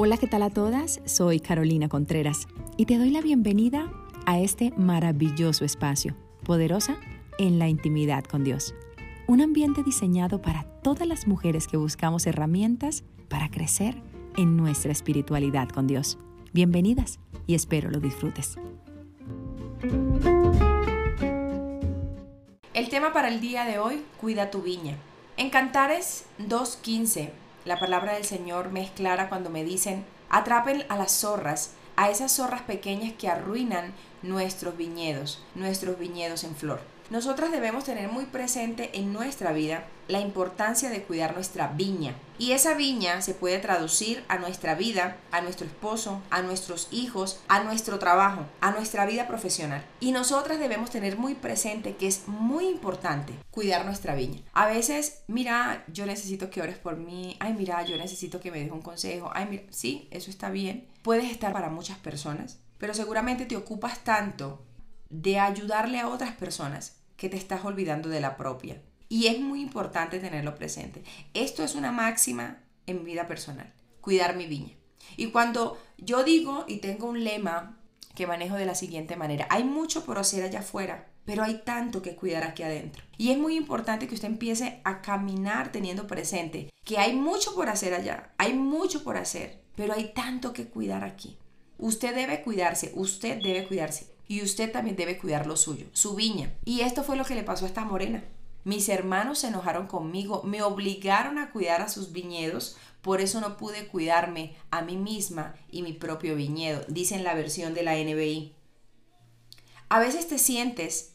Hola, ¿qué tal a todas? Soy Carolina Contreras y te doy la bienvenida a este maravilloso espacio, poderosa en la intimidad con Dios. Un ambiente diseñado para todas las mujeres que buscamos herramientas para crecer en nuestra espiritualidad con Dios. Bienvenidas y espero lo disfrutes. El tema para el día de hoy, cuida tu viña. En Cantares 2.15, la palabra del Señor me es clara cuando me dicen, atrapen a las zorras, a esas zorras pequeñas que arruinan nuestros viñedos, nuestros viñedos en flor. Nosotras debemos tener muy presente en nuestra vida la importancia de cuidar nuestra viña. Y esa viña se puede traducir a nuestra vida, a nuestro esposo, a nuestros hijos, a nuestro trabajo, a nuestra vida profesional. Y nosotras debemos tener muy presente que es muy importante cuidar nuestra viña. A veces, mira, yo necesito que ores por mí. Ay, mira, yo necesito que me des un consejo. Ay, mira, sí, eso está bien. Puedes estar para muchas personas, pero seguramente te ocupas tanto de ayudarle a otras personas que te estás olvidando de la propia. Y es muy importante tenerlo presente. Esto es una máxima en vida personal, cuidar mi viña. Y cuando yo digo y tengo un lema que manejo de la siguiente manera, hay mucho por hacer allá afuera, pero hay tanto que cuidar aquí adentro. Y es muy importante que usted empiece a caminar teniendo presente que hay mucho por hacer allá, hay mucho por hacer, pero hay tanto que cuidar aquí. Usted debe cuidarse, usted debe cuidarse y usted también debe cuidar lo suyo, su viña. Y esto fue lo que le pasó a esta morena. Mis hermanos se enojaron conmigo, me obligaron a cuidar a sus viñedos, por eso no pude cuidarme a mí misma y mi propio viñedo, dice en la versión de la NBI. A veces te sientes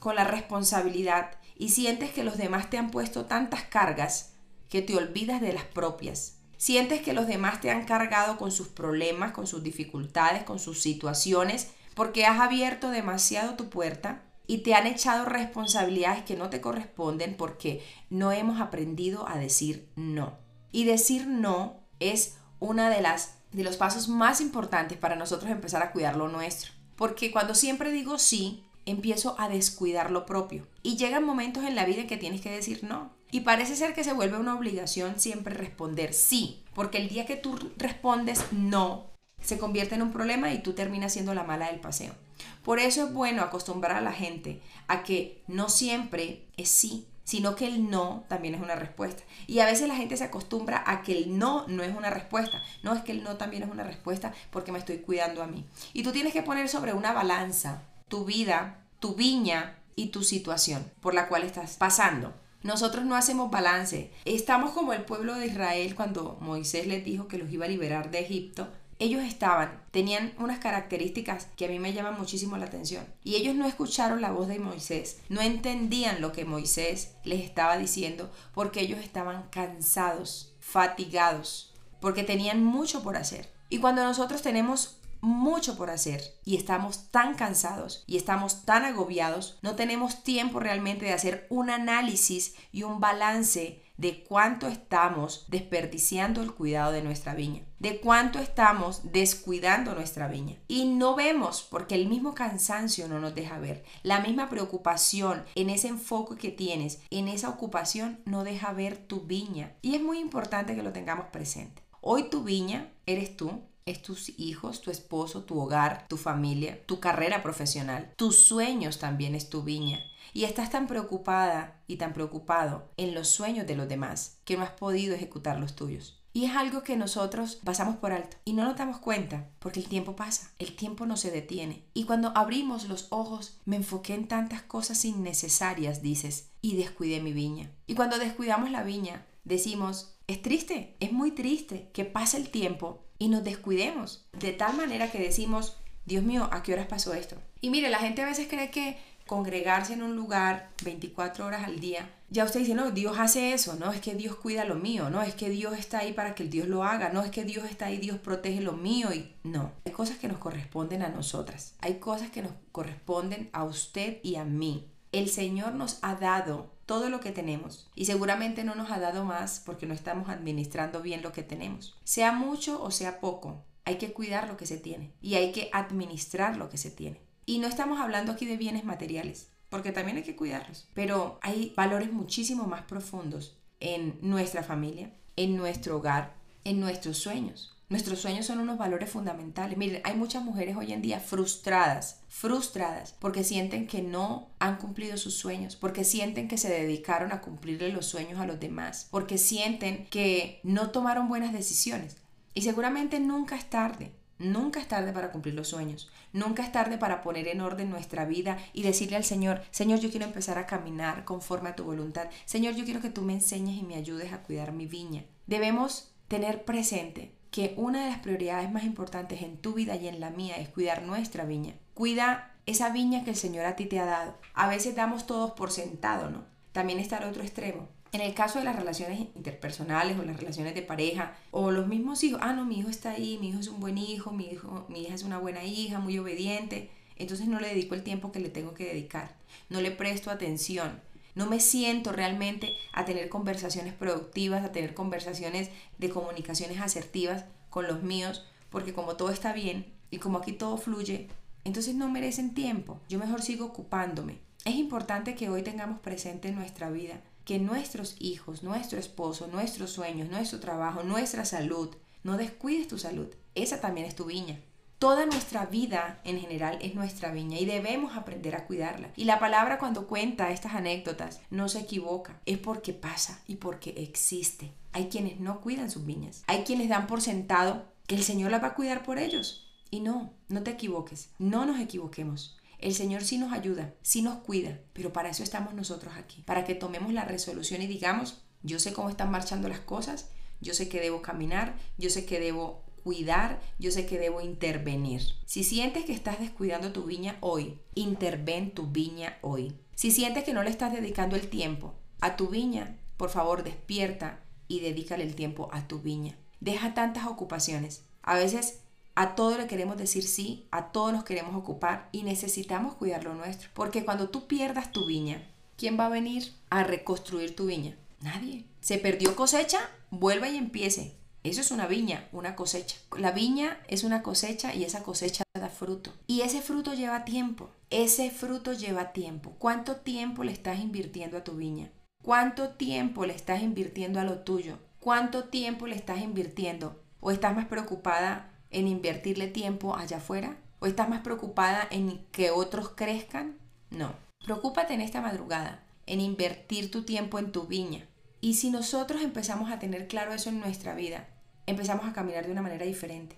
con la responsabilidad y sientes que los demás te han puesto tantas cargas que te olvidas de las propias. Sientes que los demás te han cargado con sus problemas, con sus dificultades, con sus situaciones porque has abierto demasiado tu puerta y te han echado responsabilidades que no te corresponden porque no hemos aprendido a decir no. Y decir no es una de las de los pasos más importantes para nosotros empezar a cuidar lo nuestro, porque cuando siempre digo sí, empiezo a descuidar lo propio y llegan momentos en la vida en que tienes que decir no. Y parece ser que se vuelve una obligación siempre responder sí, porque el día que tú respondes no, se convierte en un problema y tú terminas siendo la mala del paseo. Por eso es bueno acostumbrar a la gente a que no siempre es sí, sino que el no también es una respuesta. Y a veces la gente se acostumbra a que el no no es una respuesta. No es que el no también es una respuesta porque me estoy cuidando a mí. Y tú tienes que poner sobre una balanza tu vida, tu viña y tu situación por la cual estás pasando. Nosotros no hacemos balance. Estamos como el pueblo de Israel cuando Moisés les dijo que los iba a liberar de Egipto ellos estaban, tenían unas características que a mí me llaman muchísimo la atención. Y ellos no escucharon la voz de Moisés, no entendían lo que Moisés les estaba diciendo porque ellos estaban cansados, fatigados, porque tenían mucho por hacer. Y cuando nosotros tenemos mucho por hacer y estamos tan cansados y estamos tan agobiados, no tenemos tiempo realmente de hacer un análisis y un balance de cuánto estamos desperdiciando el cuidado de nuestra viña, de cuánto estamos descuidando nuestra viña. Y no vemos porque el mismo cansancio no nos deja ver. La misma preocupación en ese enfoque que tienes, en esa ocupación, no deja ver tu viña. Y es muy importante que lo tengamos presente. Hoy tu viña eres tú, es tus hijos, tu esposo, tu hogar, tu familia, tu carrera profesional. Tus sueños también es tu viña. Y estás tan preocupada y tan preocupado en los sueños de los demás que no has podido ejecutar los tuyos. Y es algo que nosotros pasamos por alto y no nos damos cuenta porque el tiempo pasa, el tiempo no se detiene. Y cuando abrimos los ojos me enfoqué en tantas cosas innecesarias, dices, y descuidé mi viña. Y cuando descuidamos la viña, decimos, es triste, es muy triste que pase el tiempo y nos descuidemos de tal manera que decimos, Dios mío, ¿a qué horas pasó esto? Y mire, la gente a veces cree que congregarse en un lugar 24 horas al día, ya usted dice, no, Dios hace eso, no es que Dios cuida lo mío, no es que Dios está ahí para que el Dios lo haga, no es que Dios está ahí, Dios protege lo mío y no, hay cosas que nos corresponden a nosotras, hay cosas que nos corresponden a usted y a mí. El Señor nos ha dado todo lo que tenemos y seguramente no nos ha dado más porque no estamos administrando bien lo que tenemos. Sea mucho o sea poco, hay que cuidar lo que se tiene y hay que administrar lo que se tiene. Y no estamos hablando aquí de bienes materiales, porque también hay que cuidarlos, pero hay valores muchísimo más profundos en nuestra familia, en nuestro hogar, en nuestros sueños. Nuestros sueños son unos valores fundamentales. Miren, hay muchas mujeres hoy en día frustradas, frustradas, porque sienten que no han cumplido sus sueños, porque sienten que se dedicaron a cumplirle los sueños a los demás, porque sienten que no tomaron buenas decisiones. Y seguramente nunca es tarde. Nunca es tarde para cumplir los sueños. Nunca es tarde para poner en orden nuestra vida y decirle al Señor, Señor, yo quiero empezar a caminar conforme a tu voluntad. Señor, yo quiero que tú me enseñes y me ayudes a cuidar mi viña. Debemos tener presente que una de las prioridades más importantes en tu vida y en la mía es cuidar nuestra viña. Cuida esa viña que el Señor a ti te ha dado. A veces damos todos por sentado, ¿no? También está el otro extremo. En el caso de las relaciones interpersonales o las relaciones de pareja o los mismos hijos, ah, no, mi hijo está ahí, mi hijo es un buen hijo, mi, hijo, mi hija es una buena hija, muy obediente, entonces no le dedico el tiempo que le tengo que dedicar, no le presto atención, no me siento realmente a tener conversaciones productivas, a tener conversaciones de comunicaciones asertivas con los míos, porque como todo está bien y como aquí todo fluye, entonces no merecen tiempo. Yo mejor sigo ocupándome. Es importante que hoy tengamos presente en nuestra vida que nuestros hijos, nuestro esposo, nuestros sueños, nuestro trabajo, nuestra salud, no descuides tu salud. Esa también es tu viña. Toda nuestra vida en general es nuestra viña y debemos aprender a cuidarla. Y la palabra cuando cuenta estas anécdotas no se equivoca, es porque pasa y porque existe. Hay quienes no cuidan sus viñas, hay quienes dan por sentado que el Señor la va a cuidar por ellos. Y no, no te equivoques, no nos equivoquemos. El Señor sí nos ayuda, sí nos cuida, pero para eso estamos nosotros aquí, para que tomemos la resolución y digamos, yo sé cómo están marchando las cosas, yo sé que debo caminar, yo sé que debo yo sé que debo intervenir. Si sientes que estás descuidando tu viña hoy, interven tu viña hoy. Si sientes que no le estás dedicando el tiempo a tu viña, por favor despierta y dedícale el tiempo a tu viña. Deja tantas ocupaciones. A veces a todo le queremos decir sí, a todo nos queremos ocupar y necesitamos cuidar lo nuestro. Porque cuando tú pierdas tu viña, ¿quién va a venir a reconstruir tu viña? Nadie. Se perdió cosecha, vuelva y empiece. Eso es una viña, una cosecha. La viña es una cosecha y esa cosecha da fruto. Y ese fruto lleva tiempo. Ese fruto lleva tiempo. ¿Cuánto tiempo le estás invirtiendo a tu viña? ¿Cuánto tiempo le estás invirtiendo a lo tuyo? ¿Cuánto tiempo le estás invirtiendo? ¿O estás más preocupada en invertirle tiempo allá afuera? ¿O estás más preocupada en que otros crezcan? No. Preocúpate en esta madrugada, en invertir tu tiempo en tu viña, y si nosotros empezamos a tener claro eso en nuestra vida, empezamos a caminar de una manera diferente.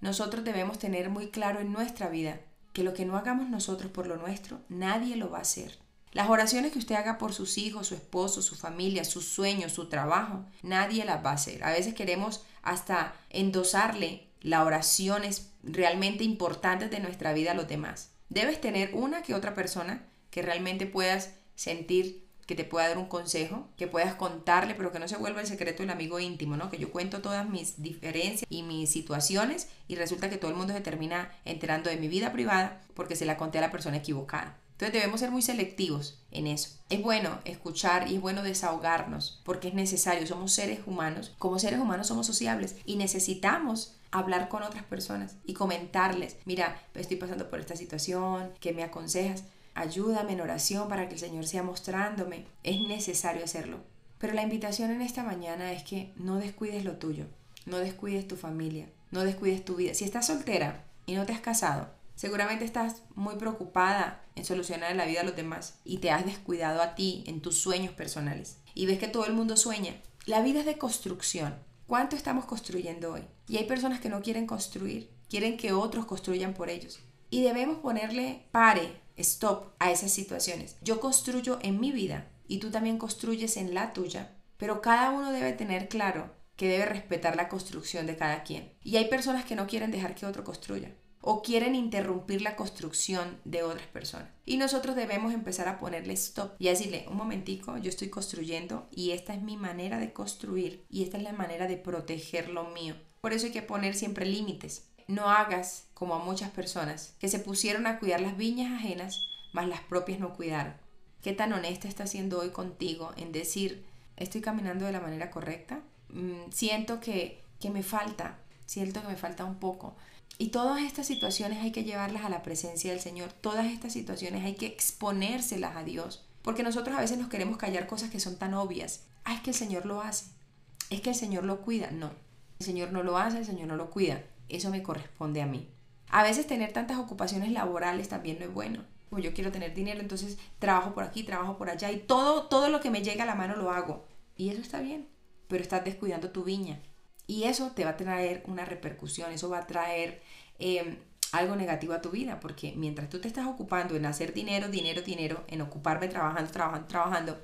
Nosotros debemos tener muy claro en nuestra vida que lo que no hagamos nosotros por lo nuestro, nadie lo va a hacer. Las oraciones que usted haga por sus hijos, su esposo, su familia, sus sueños, su trabajo, nadie las va a hacer. A veces queremos hasta endosarle las oraciones realmente importantes de nuestra vida a los demás. Debes tener una que otra persona que realmente puedas sentir que te pueda dar un consejo, que puedas contarle, pero que no se vuelva el secreto del amigo íntimo, ¿no? Que yo cuento todas mis diferencias y mis situaciones y resulta que todo el mundo se termina enterando de mi vida privada porque se la conté a la persona equivocada. Entonces debemos ser muy selectivos en eso. Es bueno escuchar y es bueno desahogarnos porque es necesario. Somos seres humanos. Como seres humanos somos sociables y necesitamos hablar con otras personas y comentarles, mira, estoy pasando por esta situación, ¿qué me aconsejas? Ayúdame en oración para que el Señor sea mostrándome. Es necesario hacerlo. Pero la invitación en esta mañana es que no descuides lo tuyo, no descuides tu familia, no descuides tu vida. Si estás soltera y no te has casado, seguramente estás muy preocupada en solucionar la vida de los demás y te has descuidado a ti en tus sueños personales. Y ves que todo el mundo sueña. La vida es de construcción. ¿Cuánto estamos construyendo hoy? Y hay personas que no quieren construir, quieren que otros construyan por ellos. Y debemos ponerle pare stop a esas situaciones. Yo construyo en mi vida y tú también construyes en la tuya, pero cada uno debe tener claro que debe respetar la construcción de cada quien. Y hay personas que no quieren dejar que otro construya o quieren interrumpir la construcción de otras personas. Y nosotros debemos empezar a ponerle stop y decirle, un momentico, yo estoy construyendo y esta es mi manera de construir y esta es la manera de proteger lo mío. Por eso hay que poner siempre límites. No hagas como a muchas personas que se pusieron a cuidar las viñas ajenas, mas las propias no cuidaron. ¿Qué tan honesta estás siendo hoy contigo en decir, estoy caminando de la manera correcta? Mm, siento que, que me falta, siento que me falta un poco. Y todas estas situaciones hay que llevarlas a la presencia del Señor. Todas estas situaciones hay que exponérselas a Dios. Porque nosotros a veces nos queremos callar cosas que son tan obvias. Ah, es que el Señor lo hace. Es que el Señor lo cuida. No, El Señor no lo hace, el Señor no lo cuida. Eso me corresponde a mí. A veces tener tantas ocupaciones laborales también no es bueno. Como yo quiero tener dinero, entonces trabajo por aquí, trabajo por allá y todo, todo lo que me llega a la mano lo hago. Y eso está bien, pero estás descuidando tu viña. Y eso te va a traer una repercusión, eso va a traer em, algo negativo a tu vida, porque mientras tú te estás ocupando en hacer dinero, dinero, dinero, en ocuparme trabajando, trabajando, trabajando,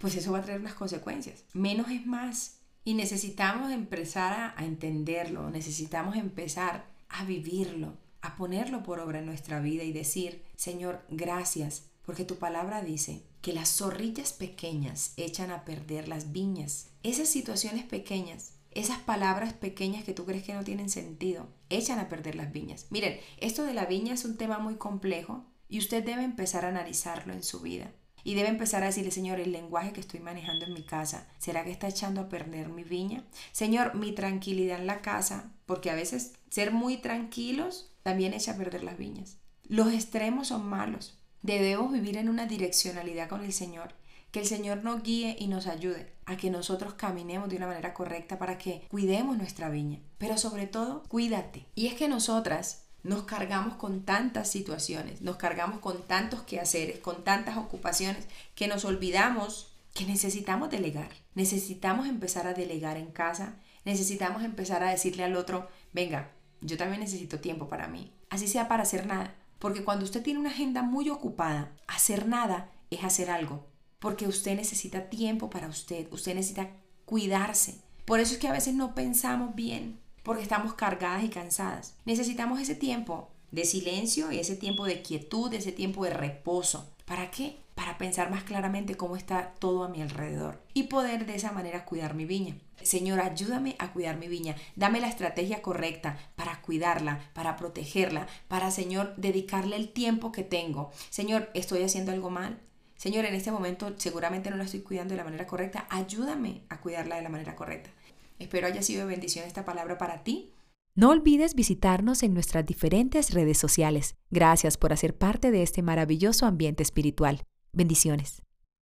pues eso va a traer unas consecuencias. Menos es más. Y necesitamos empezar a entenderlo, necesitamos empezar a vivirlo, a ponerlo por obra en nuestra vida y decir, Señor, gracias, porque tu palabra dice que las zorrillas pequeñas echan a perder las viñas. Esas situaciones pequeñas esas palabras pequeñas que tú crees que no tienen sentido, echan a perder las viñas. Miren, esto de la viña es un tema muy complejo y usted debe empezar a analizarlo en su vida. Y debe empezar a decirle, Señor, el lenguaje que estoy manejando en mi casa, ¿será que está echando a perder mi viña? Señor, mi tranquilidad en la casa, porque a veces ser muy tranquilos también echa a perder las viñas. Los extremos son malos. Debemos vivir en una direccionalidad con el Señor que el Señor nos guíe y nos ayude a que nosotros caminemos de una manera correcta para que cuidemos nuestra viña. Pero sobre todo, cuídate. Y es que nosotras nos cargamos con tantas situaciones, nos cargamos con tantos quehaceres, con tantas ocupaciones, que nos olvidamos que necesitamos delegar. Necesitamos empezar a delegar en casa, necesitamos empezar a decirle al otro, venga, yo también necesito tiempo para mí, así sea para hacer nada. Porque cuando usted tiene una agenda muy ocupada, hacer nada es hacer algo porque usted necesita tiempo para usted, usted necesita cuidarse. Por eso es que a veces no pensamos bien, porque estamos cargadas y cansadas. Necesitamos ese tiempo de silencio y ese tiempo de quietud, ese tiempo de reposo. ¿Para qué? Para pensar más claramente cómo está todo a mi alrededor y poder de esa manera cuidar mi viña. Señor, ayúdame a cuidar mi viña. Dame la estrategia correcta para cuidarla, para protegerla, para, Señor, dedicarle el tiempo que tengo. Señor, ¿estoy haciendo algo mal? Señor, en este momento seguramente no la estoy cuidando de la manera correcta. Ayúdame a cuidarla de la manera correcta. Espero haya sido bendición esta palabra para ti. No olvides visitarnos en nuestras diferentes redes sociales. Gracias por hacer parte de este maravilloso ambiente espiritual. Bendiciones.